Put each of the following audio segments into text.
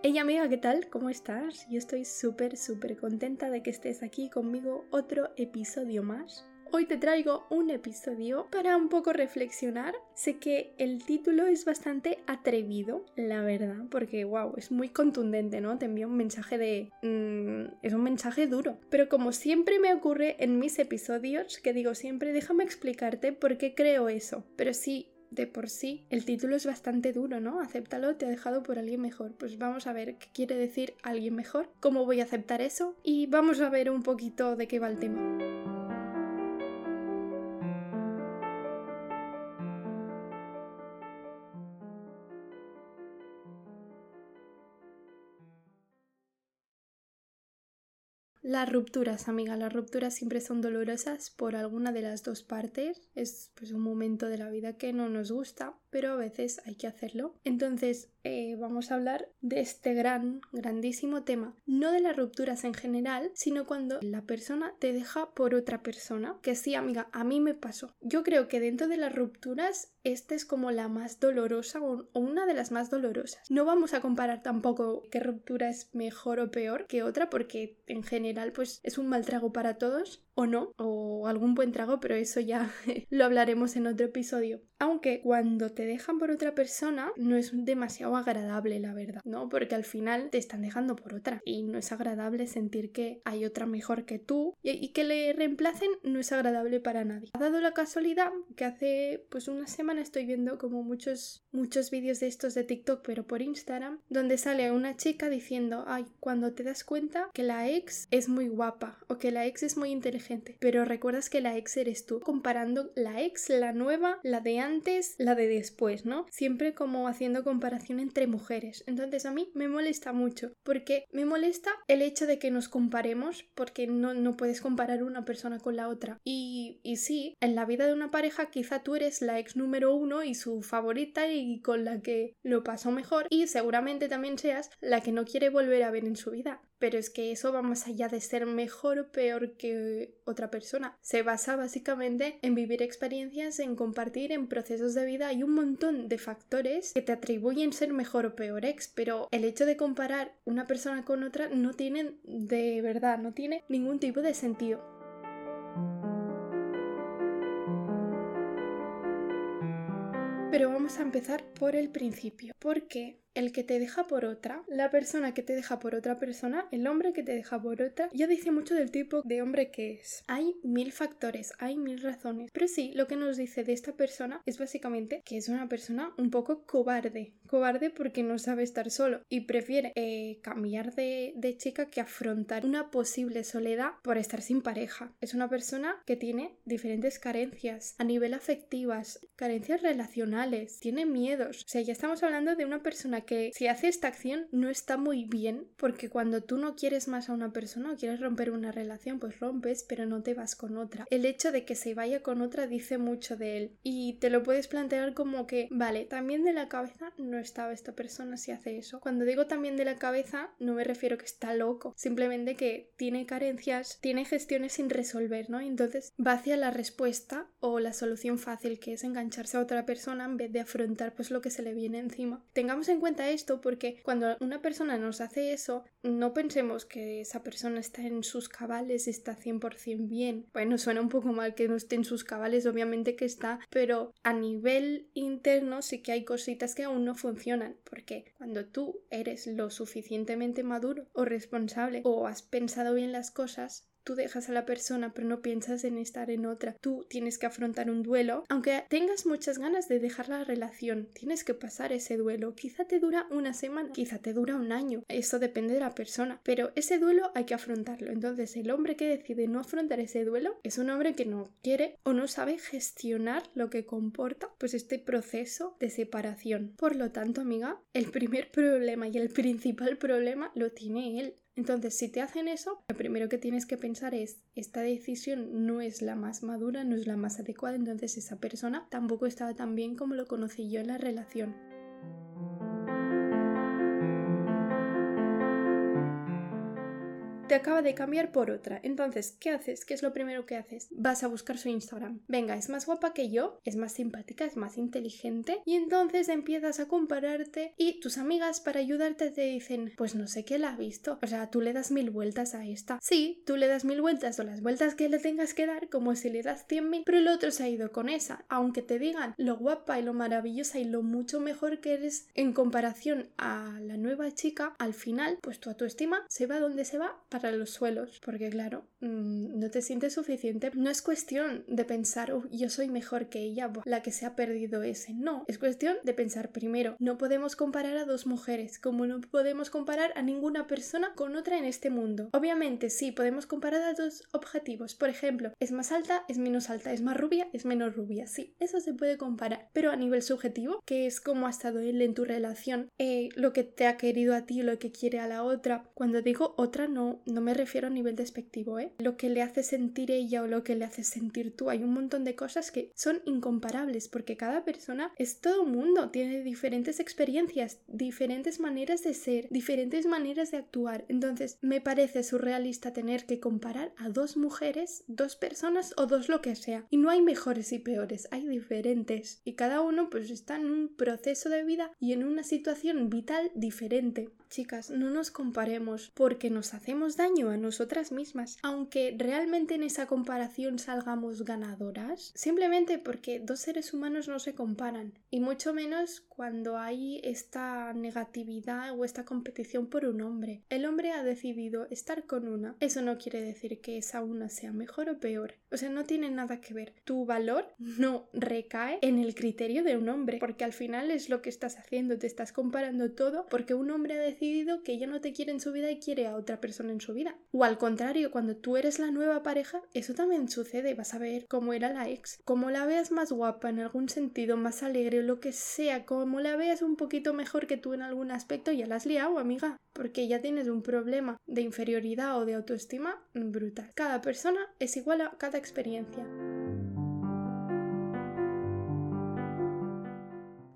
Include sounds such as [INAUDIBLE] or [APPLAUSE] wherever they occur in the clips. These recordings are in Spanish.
Hey amiga, ¿qué tal? ¿Cómo estás? Yo estoy súper, súper contenta de que estés aquí conmigo otro episodio más. Hoy te traigo un episodio para un poco reflexionar. Sé que el título es bastante atrevido, la verdad, porque wow, es muy contundente, ¿no? Te envía un mensaje de... Mm, es un mensaje duro. Pero como siempre me ocurre en mis episodios, que digo siempre, déjame explicarte por qué creo eso. Pero sí, por sí el título es bastante duro, ¿no? Acéptalo, te ha dejado por alguien mejor. Pues vamos a ver qué quiere decir alguien mejor, cómo voy a aceptar eso y vamos a ver un poquito de qué va el tema. Las rupturas, amiga, las rupturas siempre son dolorosas por alguna de las dos partes. Es pues un momento de la vida que no nos gusta, pero a veces hay que hacerlo. Entonces, eh, vamos a hablar de este gran, grandísimo tema. No de las rupturas en general, sino cuando la persona te deja por otra persona. Que sí, amiga, a mí me pasó. Yo creo que dentro de las rupturas, esta es como la más dolorosa o una de las más dolorosas. No vamos a comparar tampoco qué ruptura es mejor o peor que otra, porque en general, pues es un mal trago para todos o no, o algún buen trago, pero eso ya [LAUGHS] lo hablaremos en otro episodio. Aunque cuando te dejan por otra persona no es demasiado agradable, la verdad, ¿no? Porque al final te están dejando por otra y no es agradable sentir que hay otra mejor que tú y, que le reemplacen no es agradable para nadie. Ha dado la casualidad que hace pues una semana estoy viendo como muchos muchos vídeos de estos de TikTok, pero por Instagram, donde sale una chica diciendo, "Ay, cuando te das cuenta que la ex es muy guapa o que la ex es muy inteligente pero recuerdas que la ex eres tú, comparando la ex, la nueva, la de antes, la de después, ¿no? Siempre como haciendo comparación entre mujeres. Entonces a mí me molesta mucho, porque me molesta el hecho de que nos comparemos, porque no, no puedes comparar una persona con la otra. Y, y sí, en la vida de una pareja quizá tú eres la ex número uno y su favorita y con la que lo pasó mejor, y seguramente también seas la que no quiere volver a ver en su vida pero es que eso va más allá de ser mejor o peor que otra persona. Se basa básicamente en vivir experiencias, en compartir, en procesos de vida. Hay un montón de factores que te atribuyen ser mejor o peor ex, pero el hecho de comparar una persona con otra no tiene de verdad, no tiene ningún tipo de sentido. Pero vamos a empezar por el principio, porque el que te deja por otra, la persona que te deja por otra persona, el hombre que te deja por otra, ya dice mucho del tipo de hombre que es. Hay mil factores, hay mil razones, pero sí, lo que nos dice de esta persona es básicamente que es una persona un poco cobarde. Cobarde porque no sabe estar solo y prefiere eh, cambiar de, de chica que afrontar una posible soledad por estar sin pareja. Es una persona que tiene diferentes carencias a nivel afectivas, carencias relacionales, tiene miedos. O sea, ya estamos hablando de una persona que si hace esta acción no está muy bien porque cuando tú no quieres más a una persona o quieres romper una relación pues rompes pero no te vas con otra. El hecho de que se vaya con otra dice mucho de él y te lo puedes plantear como que vale, también de la cabeza no estaba esta persona si hace eso. Cuando digo también de la cabeza no me refiero que está loco, simplemente que tiene carencias, tiene gestiones sin resolver, ¿no? Entonces va hacia la respuesta o la solución fácil que es engancharse a otra persona en vez de afrontar pues lo que se le viene encima. Tengamos en cuenta esto porque cuando una persona nos hace eso, no pensemos que esa persona está en sus cabales, está 100% bien. Bueno, suena un poco mal que no esté en sus cabales, obviamente que está, pero a nivel interno sí que hay cositas que aún no funcionan, porque cuando tú eres lo suficientemente maduro o responsable o has pensado bien las cosas, tú dejas a la persona pero no piensas en estar en otra. Tú tienes que afrontar un duelo, aunque tengas muchas ganas de dejar la relación, tienes que pasar ese duelo. Quizá te dura una semana, quizá te dura un año, eso depende de la persona, pero ese duelo hay que afrontarlo. Entonces el hombre que decide no afrontar ese duelo es un hombre que no quiere o no sabe gestionar lo que comporta pues este proceso de separación. Por lo tanto, amiga, el primer problema y el principal problema lo tiene él. Entonces, si te hacen eso, lo primero que tienes que pensar es, esta decisión no es la más madura, no es la más adecuada, entonces esa persona tampoco estaba tan bien como lo conocí yo en la relación. Te acaba de cambiar por otra. Entonces, ¿qué haces? ¿Qué es lo primero que haces? Vas a buscar su Instagram. Venga, es más guapa que yo, es más simpática, es más inteligente. Y entonces empiezas a compararte y tus amigas para ayudarte te dicen, pues no sé qué la ha visto. O sea, tú le das mil vueltas a esta. Sí, tú le das mil vueltas o las vueltas que le tengas que dar como si le das cien mil, pero el otro se ha ido con esa. Aunque te digan lo guapa y lo maravillosa y lo mucho mejor que eres en comparación a la nueva chica, al final, pues tu autoestima se va donde se va los suelos. Porque claro, mm, no te sientes suficiente. No es cuestión de pensar, yo soy mejor que ella, la que se ha perdido ese. No, es cuestión de pensar primero, no podemos comparar a dos mujeres, como no podemos comparar a ninguna persona con otra en este mundo. Obviamente, sí, podemos comparar a dos objetivos. Por ejemplo, es más alta, es menos alta, es más rubia, es menos rubia. Sí, eso se puede comparar. Pero a nivel subjetivo, que es como ha estado él en tu relación, eh, lo que te ha querido a ti, lo que quiere a la otra. Cuando digo otra, no, no me refiero a nivel despectivo, ¿eh? Lo que le hace sentir ella o lo que le hace sentir tú. Hay un montón de cosas que son incomparables porque cada persona es todo mundo, tiene diferentes experiencias, diferentes maneras de ser, diferentes maneras de actuar. Entonces, me parece surrealista tener que comparar a dos mujeres, dos personas o dos lo que sea. Y no hay mejores y peores, hay diferentes. Y cada uno pues está en un proceso de vida y en una situación vital diferente. Chicas, no nos comparemos porque nos hacemos daño a nosotras mismas, aunque realmente en esa comparación salgamos ganadoras, simplemente porque dos seres humanos no se comparan, y mucho menos cuando hay esta negatividad o esta competición por un hombre. El hombre ha decidido estar con una, eso no quiere decir que esa una sea mejor o peor, o sea, no tiene nada que ver. Tu valor no recae en el criterio de un hombre, porque al final es lo que estás haciendo, te estás comparando todo porque un hombre ha decidido que ya no te quiere en su vida y quiere a otra persona en su vida. O al contrario, cuando tú eres la nueva pareja, eso también sucede, vas a ver cómo era la ex, como la veas más guapa en algún sentido, más alegre o lo que sea, como la veas un poquito mejor que tú en algún aspecto, ya la has liado, amiga, porque ya tienes un problema de inferioridad o de autoestima brutal. Cada persona es igual a cada experiencia.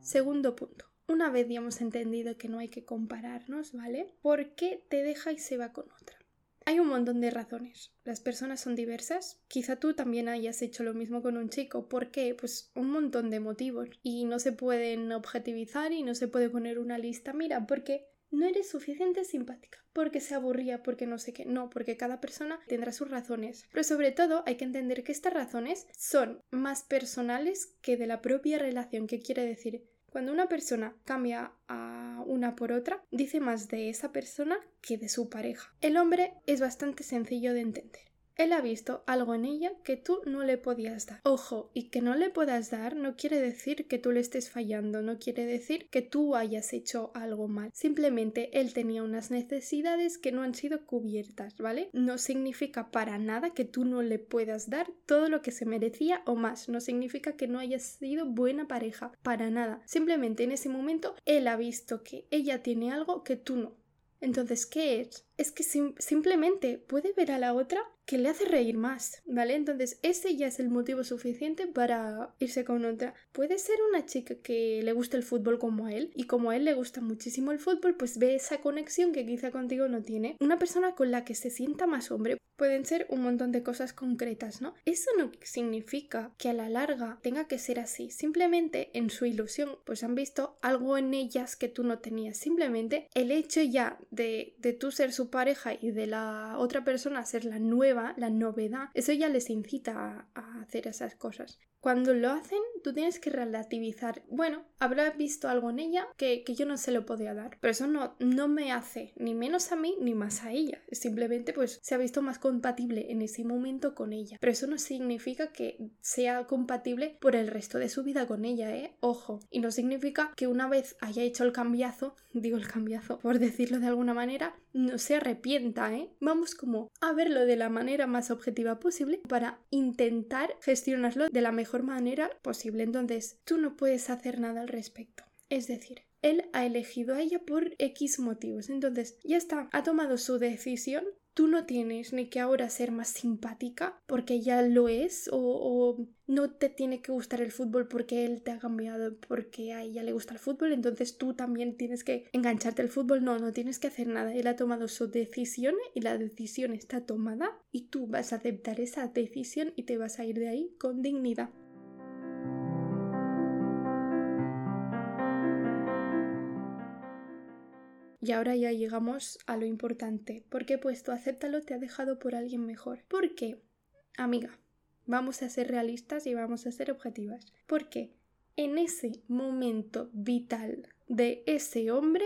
Segundo punto. Una vez ya hemos entendido que no hay que compararnos, ¿vale? ¿Por qué te deja y se va con otra? Hay un montón de razones. Las personas son diversas. Quizá tú también hayas hecho lo mismo con un chico. ¿Por qué? Pues un montón de motivos. Y no se pueden objetivizar y no se puede poner una lista. Mira, porque no eres suficiente simpática, porque se aburría, porque no sé qué, no, porque cada persona tendrá sus razones. Pero sobre todo hay que entender que estas razones son más personales que de la propia relación. ¿Qué quiere decir? Cuando una persona cambia a una por otra, dice más de esa persona que de su pareja. El hombre es bastante sencillo de entender. Él ha visto algo en ella que tú no le podías dar. Ojo, y que no le puedas dar no quiere decir que tú le estés fallando, no quiere decir que tú hayas hecho algo mal. Simplemente él tenía unas necesidades que no han sido cubiertas, ¿vale? No significa para nada que tú no le puedas dar todo lo que se merecía o más. No significa que no hayas sido buena pareja, para nada. Simplemente en ese momento él ha visto que ella tiene algo que tú no. Entonces, ¿qué es? Es que simplemente puede ver a la otra que le hace reír más, ¿vale? Entonces ese ya es el motivo suficiente para irse con otra. Puede ser una chica que le gusta el fútbol como a él y como a él le gusta muchísimo el fútbol, pues ve esa conexión que quizá contigo no tiene. Una persona con la que se sienta más hombre. Pueden ser un montón de cosas concretas, ¿no? Eso no significa que a la larga tenga que ser así. Simplemente en su ilusión, pues han visto algo en ellas que tú no tenías. Simplemente el hecho ya de, de tú ser su pareja y de la otra persona ser la nueva la novedad, eso ya les incita a, hacer esas cosas. Cuando lo hacen, tú tienes que relativizar. Bueno, habrá visto algo en ella que, yo no se lo podía dar. Pero eso no, no me hace ni menos a mí ni más a ella. Simplemente pues se ha visto más compatible en ese momento con ella. Pero eso no significa que sea compatible por el resto de su vida con ella, ¿eh? Ojo. Y no significa que una vez haya hecho el cambiazo, [LAUGHS] digo el cambiazo por decirlo de alguna manera, no se arrepienta, ¿eh? Vamos como a verlo de la manera más objetiva posible para intentar gestionarlo de la mejor manera posible. Entonces, tú no puedes hacer nada al respecto. Es decir, él ha elegido a ella por X motivos. Entonces, ya está, ha tomado su decisión, tú no tienes ni que ahora ser más simpática porque ya lo es o, no te tiene que gustar el fútbol porque él te ha cambiado porque a ella le gusta el fútbol, entonces tú también tienes que engancharte al fútbol. No, no tienes que hacer nada. Él ha tomado su decisión y la decisión está tomada y tú vas a aceptar esa decisión y te vas a ir de ahí con dignidad. Y ahora ya llegamos a lo importante. Porque puesto acéptalo te ha dejado por alguien mejor. ¿Por qué? Amiga, vamos a ser realistas y vamos a ser objetivas. Porque en ese momento vital de ese hombre,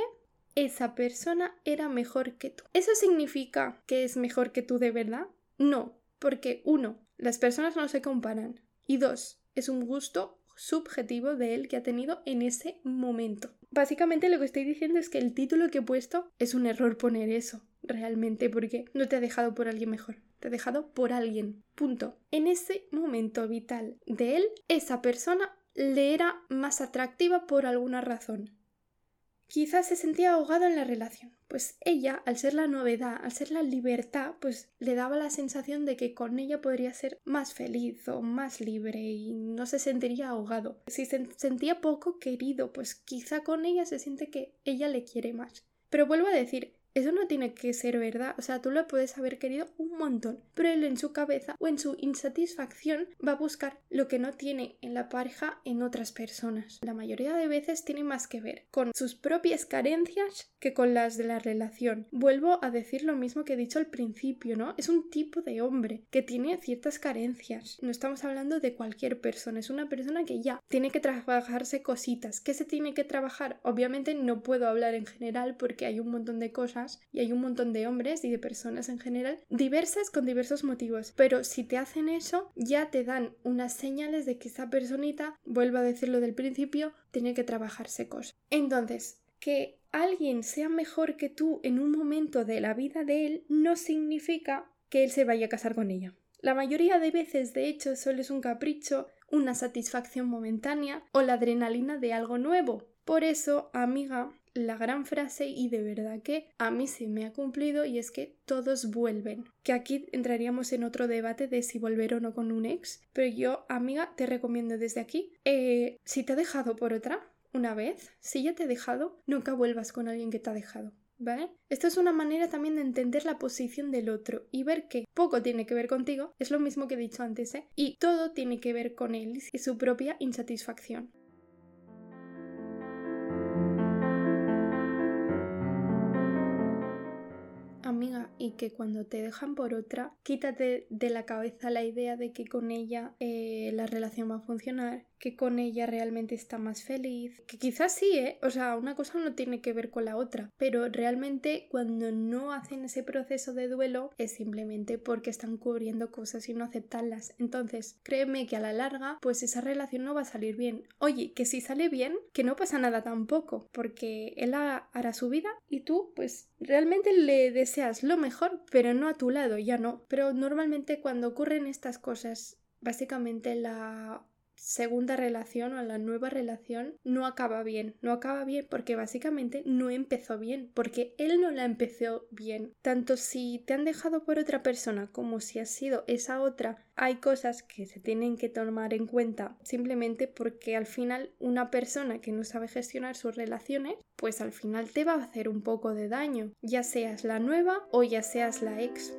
esa persona era mejor que tú. ¿Eso significa que es mejor que tú de verdad? No, porque uno, las personas no se comparan. Y dos, es un gusto subjetivo de él que ha tenido en ese momento. Básicamente lo que estoy diciendo es que el título que he puesto es un error poner eso, realmente, porque no te ha dejado por alguien mejor, te ha dejado por alguien. Punto. En ese momento vital de él, esa persona le era más atractiva por alguna razón. Quizás se sentía ahogado en la relación, pues ella, al ser la novedad, al ser la libertad, pues le daba la sensación de que con ella podría ser más feliz o más libre y no se sentiría ahogado. Si se sentía poco querido, pues quizá con ella se siente que ella le quiere más. Pero vuelvo a decir, eso no tiene que ser verdad, o sea, tú lo puedes haber querido un montón, pero él en su cabeza o en su insatisfacción va a buscar lo que no tiene en la pareja en otras personas. La mayoría de veces tiene más que ver con sus propias carencias que con las de la relación. Vuelvo a decir lo mismo que he dicho al principio, ¿no? Es un tipo de hombre que tiene ciertas carencias. No estamos hablando de cualquier persona, es una persona que ya tiene que trabajarse cositas. ¿Qué se tiene que trabajar? Obviamente no puedo hablar en general porque hay un montón de cosas y hay un montón de hombres y de personas en general diversas con diversos motivos. Pero si te hacen eso, ya te dan unas señales de que esa personita, vuelvo a decirlo del principio, tiene que trabajarse cosas. Entonces, que alguien sea mejor que tú en un momento de la vida de él no significa que él se vaya a casar con ella. La mayoría de veces, de hecho, solo es un capricho, una satisfacción momentánea o la adrenalina de algo nuevo. Por eso, amiga, la gran frase y de verdad que a mí se me ha cumplido y es que todos vuelven. Que aquí entraríamos en otro debate de si volver o no con un ex, pero yo, amiga, te recomiendo desde aquí, eh, si te ha dejado por otra una vez, si ya te ha dejado, nunca vuelvas con alguien que te ha dejado. ¿Vale? Esto es una manera también de entender la posición del otro y ver que poco tiene que ver contigo, es lo mismo que he dicho antes, ¿eh? Y todo tiene que ver con él y su propia insatisfacción. Amiga y que cuando te dejan por otra, quítate de la cabeza la idea de que con ella eh, la relación va a funcionar, que con ella realmente está más feliz, que quizás sí, ¿eh? O sea, una cosa no tiene que ver con la otra, pero realmente cuando no hacen ese proceso de duelo es simplemente porque están cubriendo cosas y no aceptarlas. Entonces, créeme que a la larga, pues esa relación no va a salir bien. Oye, que si sale bien, que no pasa nada tampoco, porque él hará su vida y tú, pues realmente le deseas lo mejor, pero no a tu lado, ya no. Pero normalmente cuando ocurren estas cosas, básicamente la segunda relación o la nueva relación no acaba bien. No acaba bien porque básicamente no empezó bien, porque él no la empezó bien. Tanto si te han dejado por otra persona como si has sido esa otra, hay cosas que se tienen que tomar en cuenta simplemente porque al final una persona que no sabe gestionar sus relaciones, pues al final te va a hacer un poco de daño, ya seas la nueva o ya seas la ex.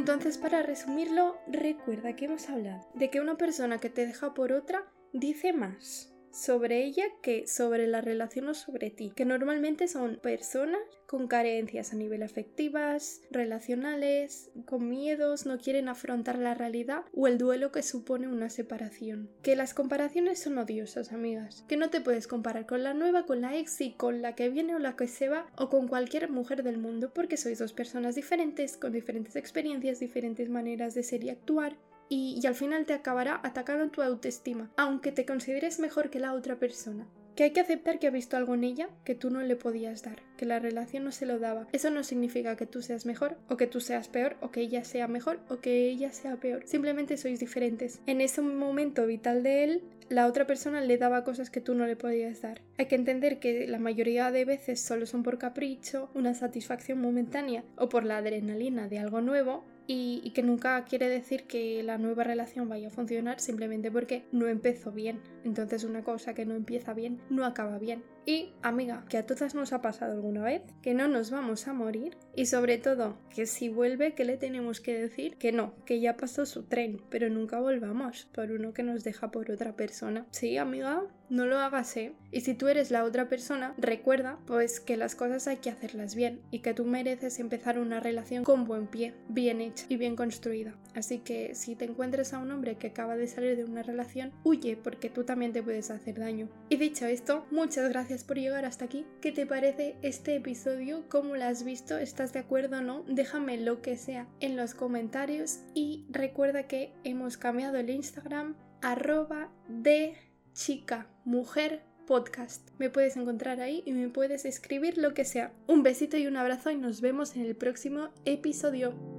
Entonces, para resumirlo, recuerda que hemos hablado de que una persona que te deja por otra dice más sobre ella que sobre la relación o sobre ti, que normalmente son personas con carencias a nivel afectivas, relacionales, con miedos, no quieren afrontar la realidad o el duelo que supone una separación. Que las comparaciones son odiosas, amigas, que no te puedes comparar con la nueva, con la ex y con la que viene o la que se va o con cualquier mujer del mundo porque sois dos personas diferentes, con diferentes experiencias, diferentes maneras de ser y actuar y, al final te acabará atacando tu autoestima, aunque te consideres mejor que la otra persona. que hay que aceptar que ha visto algo en ella que tú no le podías dar, que la relación no se lo daba. Eso no significa que tú seas mejor o que tú seas peor o que ella sea mejor o que ella sea peor. Simplemente sois diferentes. En ese momento vital de él, la otra persona le daba cosas que tú no le podías dar. Hay que entender que la mayoría de veces solo son por capricho, una satisfacción momentánea o por la adrenalina de algo nuevo y, que nunca quiere decir que la nueva relación vaya a funcionar simplemente porque no empezó bien. Entonces una cosa que no empieza bien no acaba bien. Y amiga, que a todas nos ha pasado alguna vez, que no nos vamos a morir y sobre todo que si vuelve, ¿qué le tenemos que decir? Que no, que ya pasó su tren, pero nunca volvamos por uno que nos deja por otra persona. Sí, amiga, no lo hagas, ¿eh? Y si tú eres la otra persona, recuerda pues que las cosas hay que hacerlas bien y que tú mereces empezar una relación con buen pie, bien hecha y bien construida. Así que si te encuentras a un hombre que acaba de salir de una relación, huye porque tú también te puedes hacer daño. Y dicho esto, muchas gracias por llegar hasta aquí. ¿Qué te parece este episodio? ¿Cómo lo has visto? ¿Estás de acuerdo o no? Déjame lo que sea en los comentarios y recuerda que hemos cambiado el Instagram arroba de chica mujer podcast. Me puedes encontrar ahí y me puedes escribir lo que sea. Un besito y un abrazo y nos vemos en el próximo episodio.